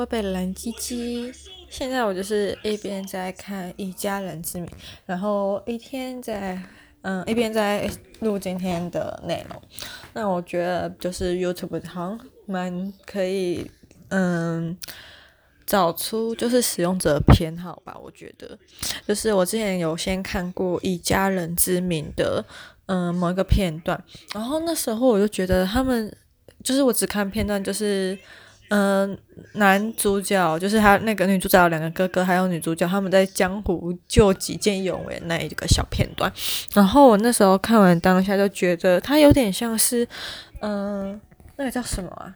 我被蓝鸡鸡。现在我就是一边在看《一家人之名》，然后一天在嗯一边在录今天的内容。那我觉得就是 YouTube 好像蛮可以嗯找出就是使用者偏好吧。我觉得就是我之前有先看过《以家人之名》的嗯某一个片段，然后那时候我就觉得他们。就是我只看片段，就是，嗯、男主角就是他那个女主角两个哥哥，还有女主角他们在江湖救急见义勇为那一个小片段。然后我那时候看完当下就觉得他有点像是，嗯、那个叫什么啊？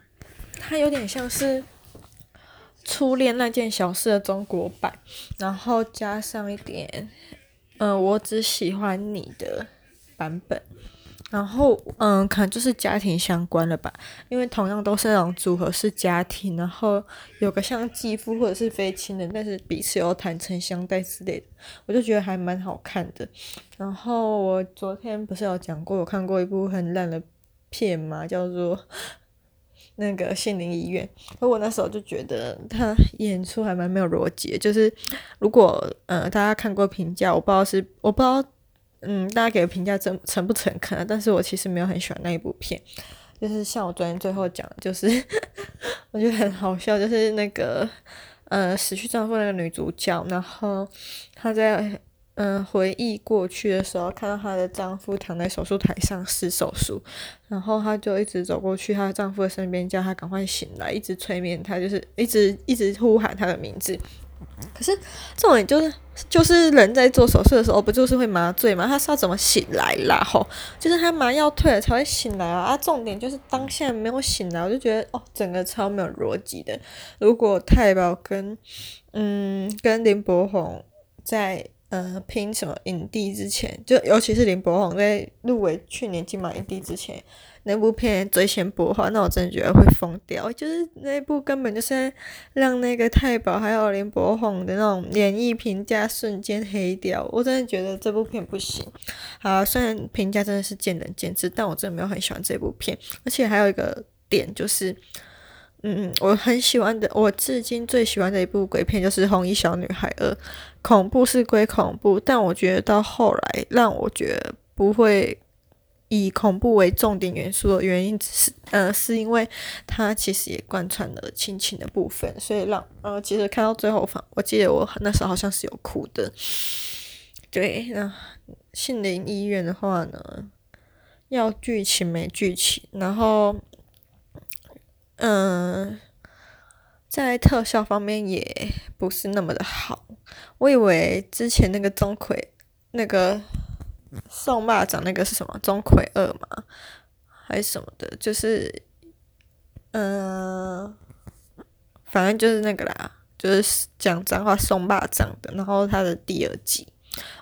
他有点像是初恋那件小事的中国版，然后加上一点，嗯、我只喜欢你的版本。然后，嗯，可能就是家庭相关了吧，因为同样都是那种组合式家庭，然后有个像继父或者是非亲人，但是彼此又坦诚相待之类的，我就觉得还蛮好看的。然后我昨天不是有讲过，有看过一部很烂的片嘛，叫做 那个《心灵医院》，而我那时候就觉得他演出还蛮没有逻辑，就是如果呃大家看过评价，我不知道是我不知道。嗯，大家给的评价真诚不诚恳啊？但是我其实没有很喜欢那一部片，就是像我昨天最后讲，就是 我觉得很好笑，就是那个呃死去丈夫那个女主角，然后她在嗯、呃、回忆过去的时候，看到她的丈夫躺在手术台上试手术，然后她就一直走过去她丈夫的身边，叫他赶快醒来，一直催眠他，就是一直一直呼喊他的名字。可是这种就是就是人在做手术的时候，不就是会麻醉吗？他是要怎么醒来啦？吼，就是他麻药退了才会醒来啊！啊，重点就是当下没有醒来，我就觉得哦，整个超没有逻辑的。如果太保跟嗯跟林柏宏在呃拼什么影帝之前，就尤其是林柏宏在入围去年金马影帝之前。那部片最先播的话，那我真的觉得会疯掉。就是那部根本就是让那个太保还有林柏宏的那种演艺评价瞬间黑掉。我真的觉得这部片不行。好，虽然评价真的是见仁见智，但我真的没有很喜欢这部片。而且还有一个点就是，嗯，我很喜欢的，我至今最喜欢的一部鬼片就是《红衣小女孩二》。恐怖是归恐怖，但我觉得到后来让我觉得不会。以恐怖为重点元素的原因，只是呃，是因为它其实也贯穿了亲情的部分，所以让呃，其实看到最后反，我记得我那时候好像是有哭的。对，那杏林医院的话呢，要剧情没剧情，然后嗯、在特效方面也不是那么的好。我以为之前那个钟馗那个。送坝长那个是什么？钟馗二吗？还是什么的？就是，嗯、呃，反正就是那个啦，就是讲脏话送坝长的。然后他的第二季，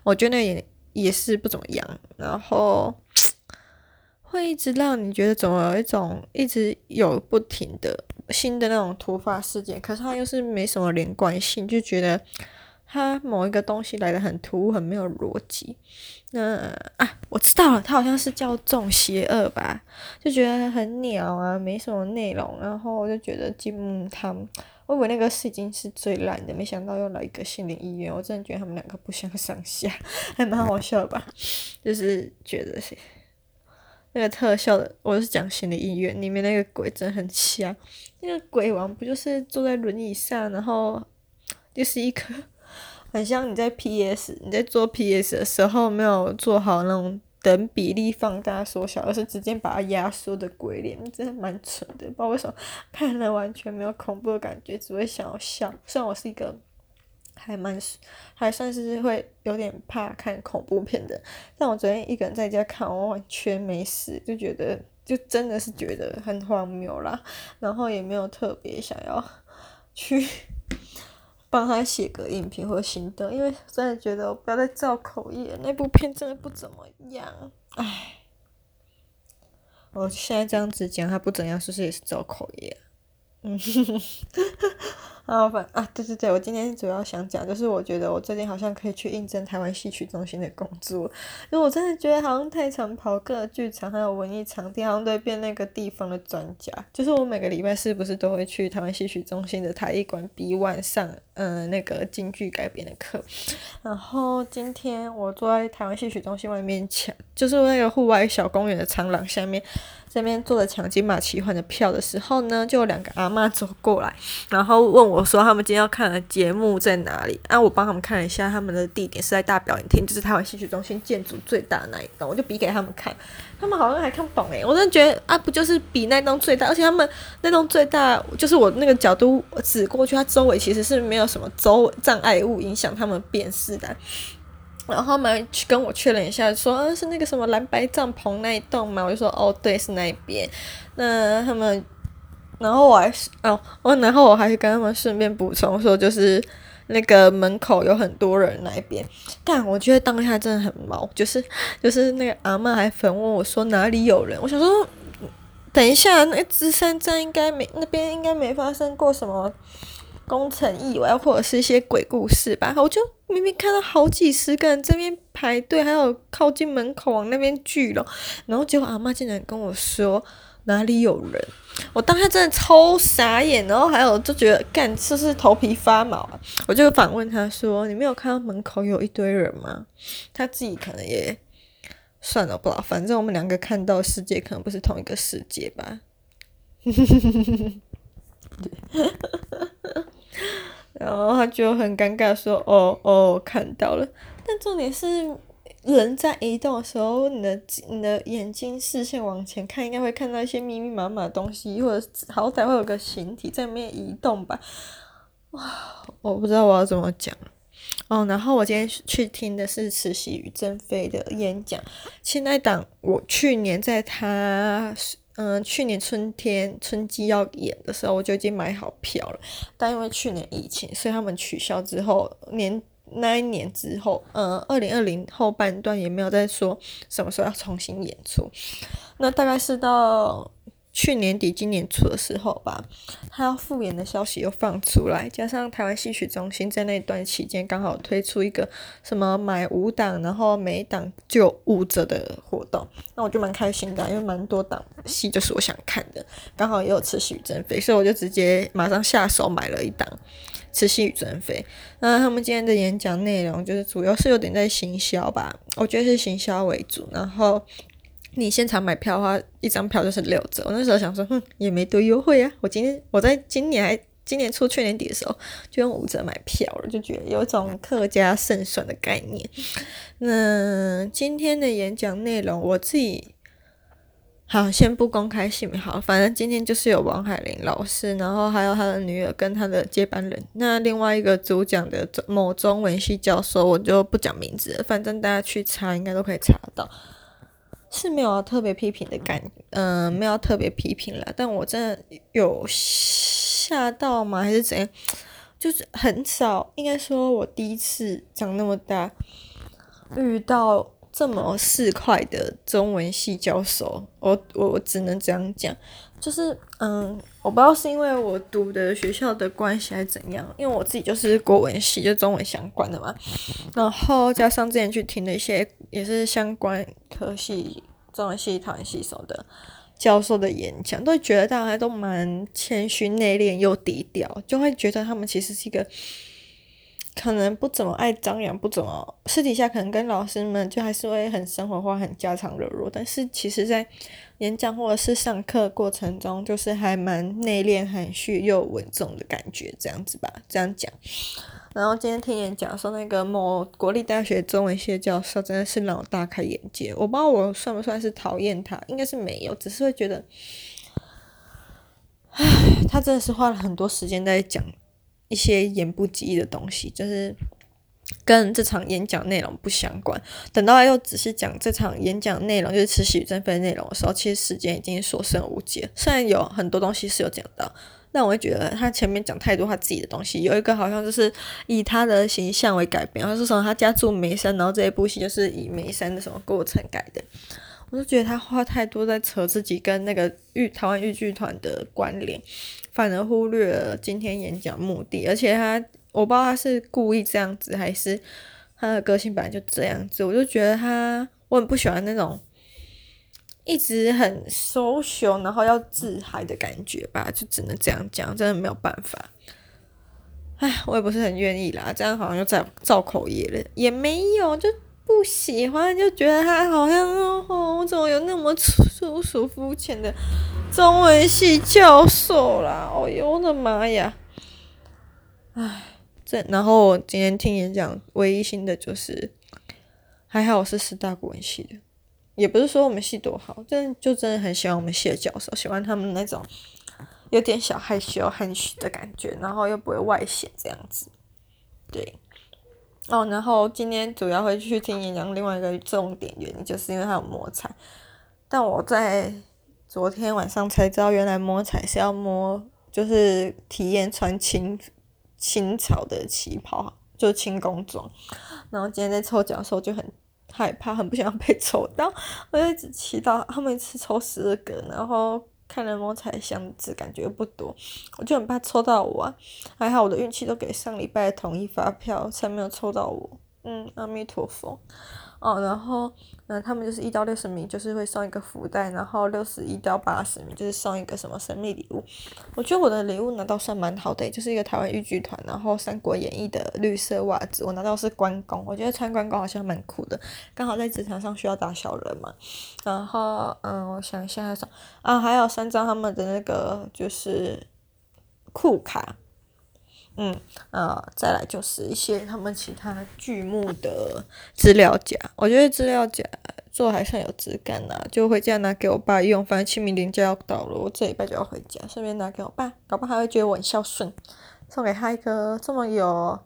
我觉得那也也是不怎么样。然后 会一直让你觉得怎么有一种一直有不停的新的那种突发事件，可是它又是没什么连贯性，就觉得。他某一个东西来的很突兀，很没有逻辑。那啊，我知道了，他好像是叫《众邪恶》吧？就觉得很鸟啊，没什么内容。然后我就觉得金木他们，我以为那个是已经是最烂的，没想到又来一个心灵医院。我真的觉得他们两个不相上下，还蛮好笑吧？就是觉得是那个特效的，我是讲心理医院里面那个鬼真的很瞎。那个鬼王不就是坐在轮椅上，然后就是一颗。很像你在 PS，你在做 PS 的时候没有做好那种等比例放大缩小，而是直接把它压缩的鬼脸，真的蛮蠢的。不知道为什么看了完全没有恐怖的感觉，只会想要笑。虽然我是一个还蛮 还算是会有点怕看恐怖片的，但我昨天一个人在家看，我完全没事，就觉得就真的是觉得很荒谬啦，然后也没有特别想要去。帮他写个影评或心得，因为真的觉得我不要再造口业，那部片真的不怎么样。唉，我现在这样子讲他不怎样，是不是也是造口业？嗯，啊，反啊，对对对，我今天主要想讲，就是我觉得我最近好像可以去应征台湾戏曲中心的工作，因为我真的觉得好像太常跑各剧场还有文艺场地，好像都会变那个地方的专家。就是我每个礼拜是不是都会去台湾戏曲中心的台艺馆 B One 上，嗯、呃，那个京剧改编的课。然后今天我坐在台湾戏曲中心外面抢，就是那个户外小公园的长廊下面。这边坐着抢金马奇幻的票的时候呢，就有两个阿嬷走过来，然后问我说：“他们今天要看的节目在哪里？”啊，我帮他们看了一下，他们的地点是在大表演厅，就是台湾戏曲中心建筑最大的那一栋，我就比给他们看，他们好像还看不懂诶，我真的觉得啊，不就是比那栋最大，而且他们那栋最大，就是我那个角度指过去，它周围其实是没有什么周障碍物影响他们辨识的。然后他们去跟我确认一下，说，啊，是那个什么蓝白帐篷那一栋嘛？我就说，哦，对，是那边。那他们，然后我还是，哦，我然后我还是跟他们顺便补充说，就是那个门口有很多人那一边。但我觉得当下真的很毛，就是 就是那个阿嬷还反问我说哪里有人？我想说，等一下，那芝山站应该没那边应该没发生过什么。工程意外或者是一些鬼故事吧，我就明明看到好几十个人这边排队，还有靠近门口往那边聚了，然后结果阿妈竟然跟我说哪里有人，我当时真的超傻眼，然后还有就觉得干，是不是头皮发毛啊？我就反问他说：“你没有看到门口有一堆人吗？”他自己可能也算了，不知道，反正我们两个看到世界可能不是同一个世界吧。然后他就很尴尬说：“哦哦，看到了。”但重点是，人在移动的时候，你的你的眼睛视线往前看，应该会看到一些密密麻麻的东西，或者好歹会有个形体在里面移动吧。哇，我不知道我要怎么讲。哦，然后我今天去听的是慈禧与珍妃的演讲。现在党我去年在他。嗯，去年春天春季要演的时候，我就已经买好票了。但因为去年疫情，所以他们取消之后，年那一年之后，嗯，二零二零后半段也没有再说什么时候要重新演出。那大概是到。去年底、今年初的时候吧，他要复演的消息又放出来，加上台湾戏曲中心在那段期间刚好推出一个什么买五档，然后每一档就五折的活动，那我就蛮开心的，因为蛮多档戏就是我想看的，刚好也有慈禧与珍妃，所以我就直接马上下手买了一档慈禧与珍妃。那他们今天的演讲内容就是主要是有点在行销吧，我觉得是行销为主，然后。你现场买票的话，一张票就是六折。我那时候想说，哼，也没多优惠啊。我今天我在今年还今年初去年底的时候，就用五折买票了，就觉得有一种客家胜算的概念。那今天的演讲内容，我自己好先不公开姓名，好，反正今天就是有王海玲老师，然后还有他的女儿跟他的接班人。那另外一个主讲的某中文系教授，我就不讲名字，反正大家去查应该都可以查到。是没有特别批评的感，嗯、没有特别批评了。但我真的有吓到吗？还是怎样？就是很少，应该说我第一次长那么大遇到这么市侩的中文系教授。我我我只能这样讲。就是嗯，我不知道是因为我读的学校的关系还是怎样，因为我自己就是国文系，就中文相关的嘛。然后加上之前去听的一些也是相关科系、中文系、台湾系什么的教授的演讲，都会觉得大家都蛮谦虚、内敛又低调，就会觉得他们其实是一个。可能不怎么爱张扬，不怎么私底下可能跟老师们就还是会很生活化、很家常的热络，但是其实在演讲或者是上课过程中，就是还蛮内敛、含蓄又稳重的感觉，这样子吧，这样讲。然后今天听演讲说那个某国立大学中文系教授真的是让我大开眼界，我不知道我算不算是讨厌他，应该是没有，只是会觉得，唉，他真的是花了很多时间在讲。一些言不及义的东西，就是跟这场演讲内容不相关。等到他又仔细讲这场演讲内容，就是慈禧与珍妃内容的时候，其实时间已经所剩无几。虽然有很多东西是有讲到，但我会觉得他前面讲太多他自己的东西。有一个好像就是以他的形象为改编，他说什么他家住梅山，然后这一部戏就是以梅山的什么过程改的。我就觉得他话太多，在扯自己跟那个豫台湾豫剧团的关联，反而忽略了今天演讲目的。而且他，我不知道他是故意这样子，还是他的个性本来就这样子。我就觉得他，我很不喜欢那种一直很收熊然后要自嗨的感觉吧，就只能这样讲，真的没有办法。唉，我也不是很愿意啦，这样好像又在造口业了，也没有就。不喜欢就觉得他好像哦，我怎么有那么粗俗肤浅的中文系教授啦？哦呦我的妈呀！唉，这然后我今天听演讲，唯一新的就是还好我是师大国文系的，也不是说我们系多好，真就真的很喜欢我们系的教授，喜欢他们那种有点小害羞、含蓄的感觉，然后又不会外显这样子，对。哦，然后今天主要会去听演讲，另外一个重点原因就是因为它有摸彩，但我在昨天晚上才知道，原来摸彩是要摸，就是体验穿清清朝的旗袍，就是清宫装。然后今天在抽奖的时候就很害怕，很不想被抽到，我就一直祈祷他们一次抽十个，然后。看了摸彩箱子，感觉不多，我就很怕抽到我啊。还好我的运气都给上礼拜的统一发票，才没有抽到我。嗯，阿弥陀佛。哦，然后，嗯、呃，他们就是一到六十名，就是会送一个福袋，然后六十一到八十名就是送一个什么神秘礼物。我觉得我的礼物拿到算蛮好的，就是一个台湾豫剧团，然后《三国演义》的绿色袜子，我拿到是关公，我觉得穿关公好像蛮酷的，刚好在职场上需要打小人嘛。然后，嗯，我想一下，啊，还有三张他们的那个就是酷卡。嗯，呃，再来就是一些他们其他剧目的资料夹，我觉得资料夹做还算有质感呐，就回家拿给我爸用。反正清明连假要到了，我这礼拜就要回家，顺便拿给我爸，搞不好他会觉得我很孝顺，送给他一个这么有，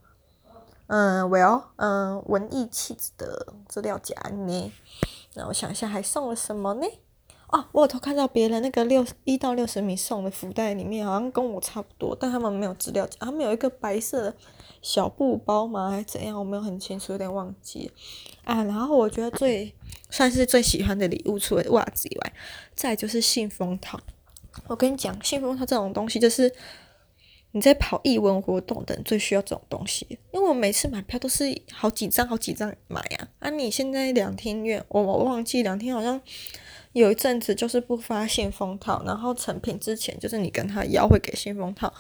嗯，well，嗯，文艺气质的资料夹呢。那我想一下，还送了什么呢？哦，我有偷看到别人那个六一到六十米送的福袋里面，好像跟我差不多，但他们没有资料夹，他们有一个白色的小布包吗？还是怎样？我没有很清楚，有点忘记啊。然后我觉得最算是最喜欢的礼物，除了袜子以外，再就是信封套。我跟你讲，信封套这种东西，就是你在跑艺文活动的最需要这种东西，因为我每次买票都是好几张好几张买啊。啊，你现在两天院，我我忘记两天好像。有一阵子就是不发信封套，然后成品之前就是你跟他要会给信封套，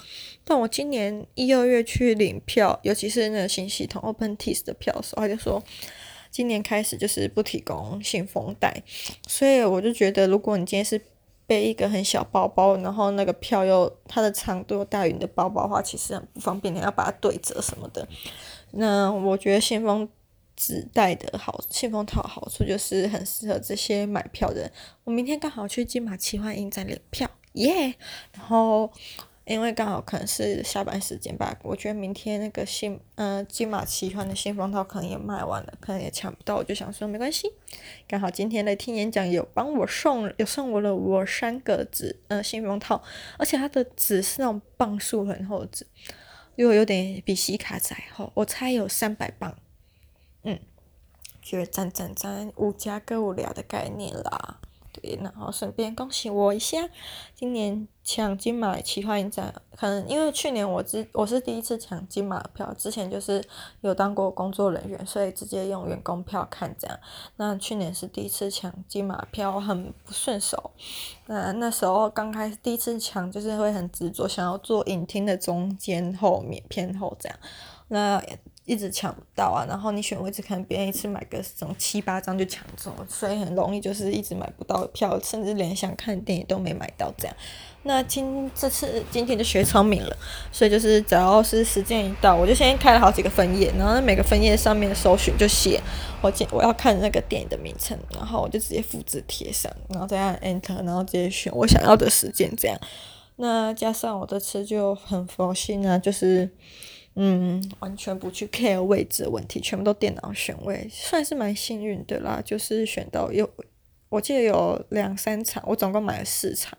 但我今年一二月去领票，尤其是那个新系统 OpenTix 的票的时候，他就说今年开始就是不提供信封袋，所以我就觉得如果你今天是背一个很小包包，然后那个票又它的长度又大于你的包包的话，其实很不方便，你要把它对折什么的。那我觉得信封。纸袋的好信封套好处就是很适合这些买票的人。我明天刚好去金马奇幻影展领票，耶、然后因为刚好可能是下班时间吧，我觉得明天那个信嗯、呃、金马奇幻的信封套可能也卖完了，可能也抢不到，我就想说没关系，刚好今天来听演讲有帮我送有送我了我三个纸呃信封套，而且它的纸是那种磅数很厚的纸，又有点比西卡窄厚，我猜有三百磅。嗯，就是赞赞赞，五加各五两的概念啦。对，然后顺便恭喜我一下，今年抢金马奇幻影展，可能因为去年我之我是第一次抢金马票，之前就是有当过工作人员，所以直接用员工票看这样。那去年是第一次抢金马票，很不顺手。那那时候刚开始第一次抢，就是会很执着，想要坐影厅的中间后面偏后这样。那一直抢不到啊，然后你选位置，可能别人一次买个什么七八张就抢走，所以很容易就是一直买不到票，甚至连想看电影都没买到这样。那今这次今天就学聪明了，所以就是只要是时间一到，我就先开了好几个分页，然后每个分页上面搜寻就写我今我要看那个电影的名称，然后我就直接复制贴上，然后再按 Enter，然后直接选我想要的时间这样。那加上我这次就很佛心啊，就是。嗯，完全不去 care 位置的问题，全部都电脑选位，算是蛮幸运的啦。就是选到有，我记得有两三场，我总共买了四场，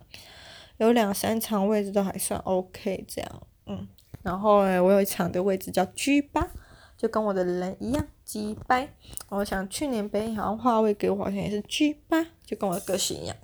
有两三场位置都还算 OK 这样。嗯，然后诶，我有一场的位置叫 G 八，就跟我的人一样，鸡掰。我想去年北影好像话位给我好像也是 G 八，就跟我的个性一样